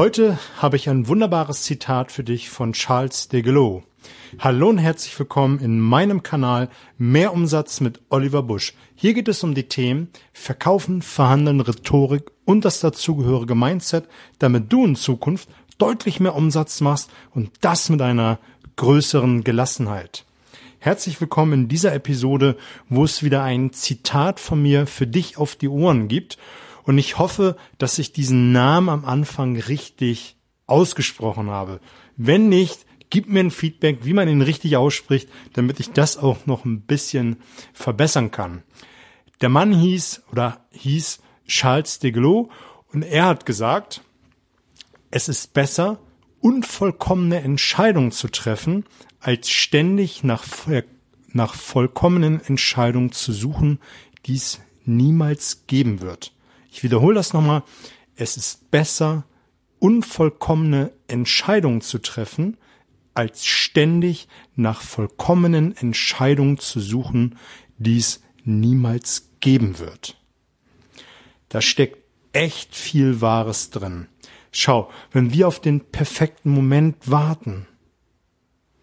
Heute habe ich ein wunderbares Zitat für dich von Charles de Gaulle. Hallo und herzlich willkommen in meinem Kanal Mehr Umsatz mit Oliver Busch. Hier geht es um die Themen Verkaufen, Verhandeln, Rhetorik und das dazugehörige Mindset, damit du in Zukunft deutlich mehr Umsatz machst und das mit einer größeren Gelassenheit. Herzlich willkommen in dieser Episode, wo es wieder ein Zitat von mir für dich auf die Ohren gibt. Und ich hoffe, dass ich diesen Namen am Anfang richtig ausgesprochen habe. Wenn nicht, gib mir ein Feedback, wie man ihn richtig ausspricht, damit ich das auch noch ein bisschen verbessern kann. Der Mann hieß oder hieß Charles de Gaulle und er hat gesagt, es ist besser, unvollkommene Entscheidungen zu treffen, als ständig nach, nach vollkommenen Entscheidungen zu suchen, die es niemals geben wird. Ich wiederhole das nochmal. Es ist besser, unvollkommene Entscheidungen zu treffen, als ständig nach vollkommenen Entscheidungen zu suchen, die es niemals geben wird. Da steckt echt viel Wahres drin. Schau, wenn wir auf den perfekten Moment warten,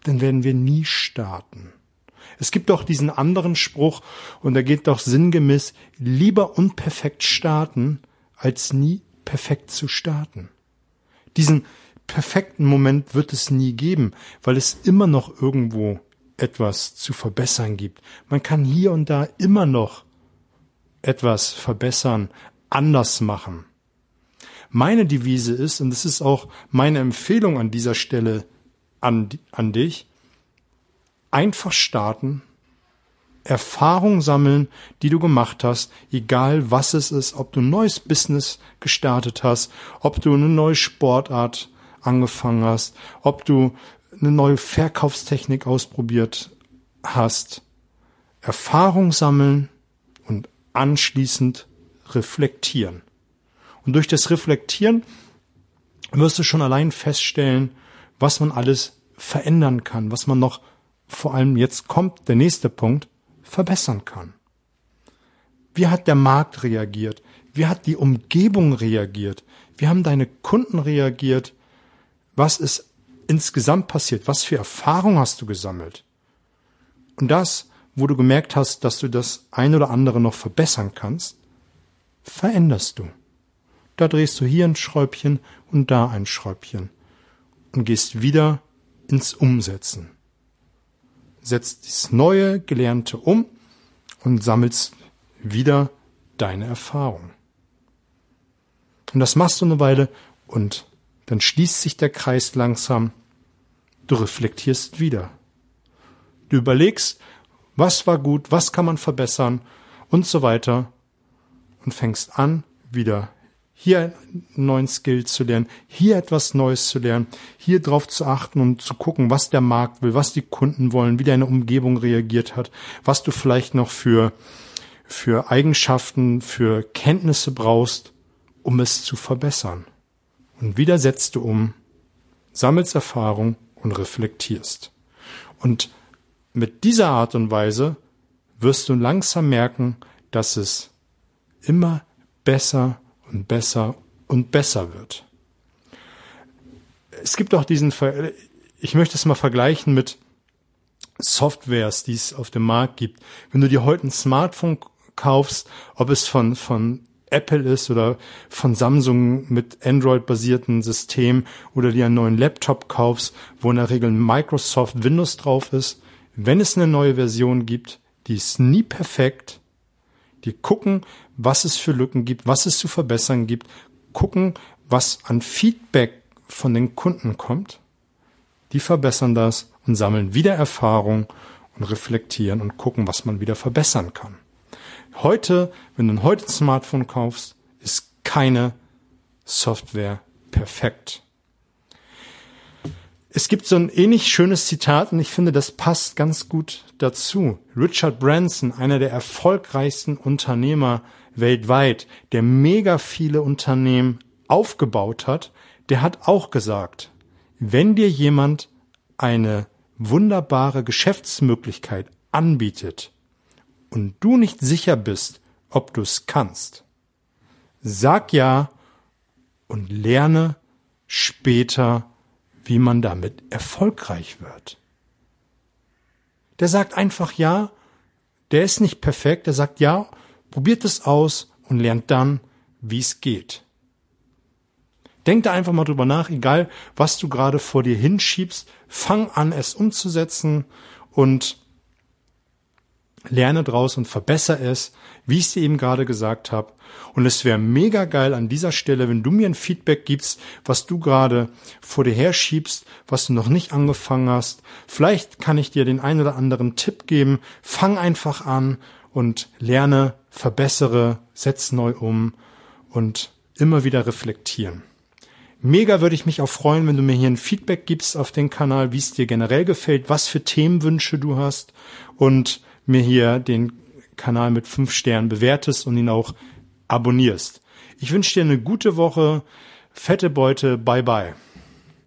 dann werden wir nie starten. Es gibt doch diesen anderen Spruch, und da geht doch sinngemäß, lieber unperfekt starten, als nie perfekt zu starten. Diesen perfekten Moment wird es nie geben, weil es immer noch irgendwo etwas zu verbessern gibt. Man kann hier und da immer noch etwas verbessern, anders machen. Meine Devise ist, und das ist auch meine Empfehlung an dieser Stelle an, an dich, einfach starten, Erfahrung sammeln, die du gemacht hast, egal was es ist, ob du ein neues Business gestartet hast, ob du eine neue Sportart angefangen hast, ob du eine neue Verkaufstechnik ausprobiert hast. Erfahrung sammeln und anschließend reflektieren. Und durch das Reflektieren wirst du schon allein feststellen, was man alles verändern kann, was man noch vor allem jetzt kommt der nächste Punkt, verbessern kann. Wie hat der Markt reagiert? Wie hat die Umgebung reagiert? Wie haben deine Kunden reagiert? Was ist insgesamt passiert? Was für Erfahrung hast du gesammelt? Und das, wo du gemerkt hast, dass du das ein oder andere noch verbessern kannst, veränderst du. Da drehst du hier ein Schräubchen und da ein Schräubchen und gehst wieder ins Umsetzen setzt das neue Gelernte um und sammelst wieder deine Erfahrung. Und das machst du eine Weile und dann schließt sich der Kreis langsam. Du reflektierst wieder. Du überlegst, was war gut, was kann man verbessern und so weiter und fängst an, wieder hier einen neuen Skill zu lernen, hier etwas Neues zu lernen, hier drauf zu achten und zu gucken, was der Markt will, was die Kunden wollen, wie deine Umgebung reagiert hat, was du vielleicht noch für, für Eigenschaften, für Kenntnisse brauchst, um es zu verbessern. Und wieder setzt du um, sammelst Erfahrung und reflektierst. Und mit dieser Art und Weise wirst du langsam merken, dass es immer besser und besser und besser wird. Es gibt auch diesen, Ver ich möchte es mal vergleichen mit Softwares, die es auf dem Markt gibt. Wenn du dir heute ein Smartphone kaufst, ob es von, von Apple ist oder von Samsung mit Android-basierten System oder dir einen neuen Laptop kaufst, wo in der Regel Microsoft Windows drauf ist, wenn es eine neue Version gibt, die ist nie perfekt, die gucken, was es für Lücken gibt, was es zu verbessern gibt, gucken, was an Feedback von den Kunden kommt. Die verbessern das und sammeln wieder Erfahrung und reflektieren und gucken, was man wieder verbessern kann. Heute, wenn du heute ein Smartphone kaufst, ist keine Software perfekt. Es gibt so ein ähnlich schönes Zitat und ich finde, das passt ganz gut dazu. Richard Branson, einer der erfolgreichsten Unternehmer weltweit, der mega viele Unternehmen aufgebaut hat, der hat auch gesagt, wenn dir jemand eine wunderbare Geschäftsmöglichkeit anbietet und du nicht sicher bist, ob du es kannst, sag ja und lerne später, wie man damit erfolgreich wird. Der sagt einfach ja, der ist nicht perfekt, der sagt ja, probiert es aus und lernt dann, wie es geht. Denk da einfach mal drüber nach, egal was du gerade vor dir hinschiebst, fang an, es umzusetzen und lerne draus und verbessere es, wie ich es dir eben gerade gesagt habe. Und es wäre mega geil an dieser Stelle, wenn du mir ein Feedback gibst, was du gerade vor dir herschiebst, was du noch nicht angefangen hast. Vielleicht kann ich dir den einen oder anderen Tipp geben. Fang einfach an und lerne, verbessere, setz neu um und immer wieder reflektieren. Mega würde ich mich auch freuen, wenn du mir hier ein Feedback gibst auf den Kanal, wie es dir generell gefällt, was für Themenwünsche du hast und mir hier den Kanal mit fünf Sternen bewertest und ihn auch abonnierst. Ich wünsche dir eine gute Woche, fette Beute, bye bye.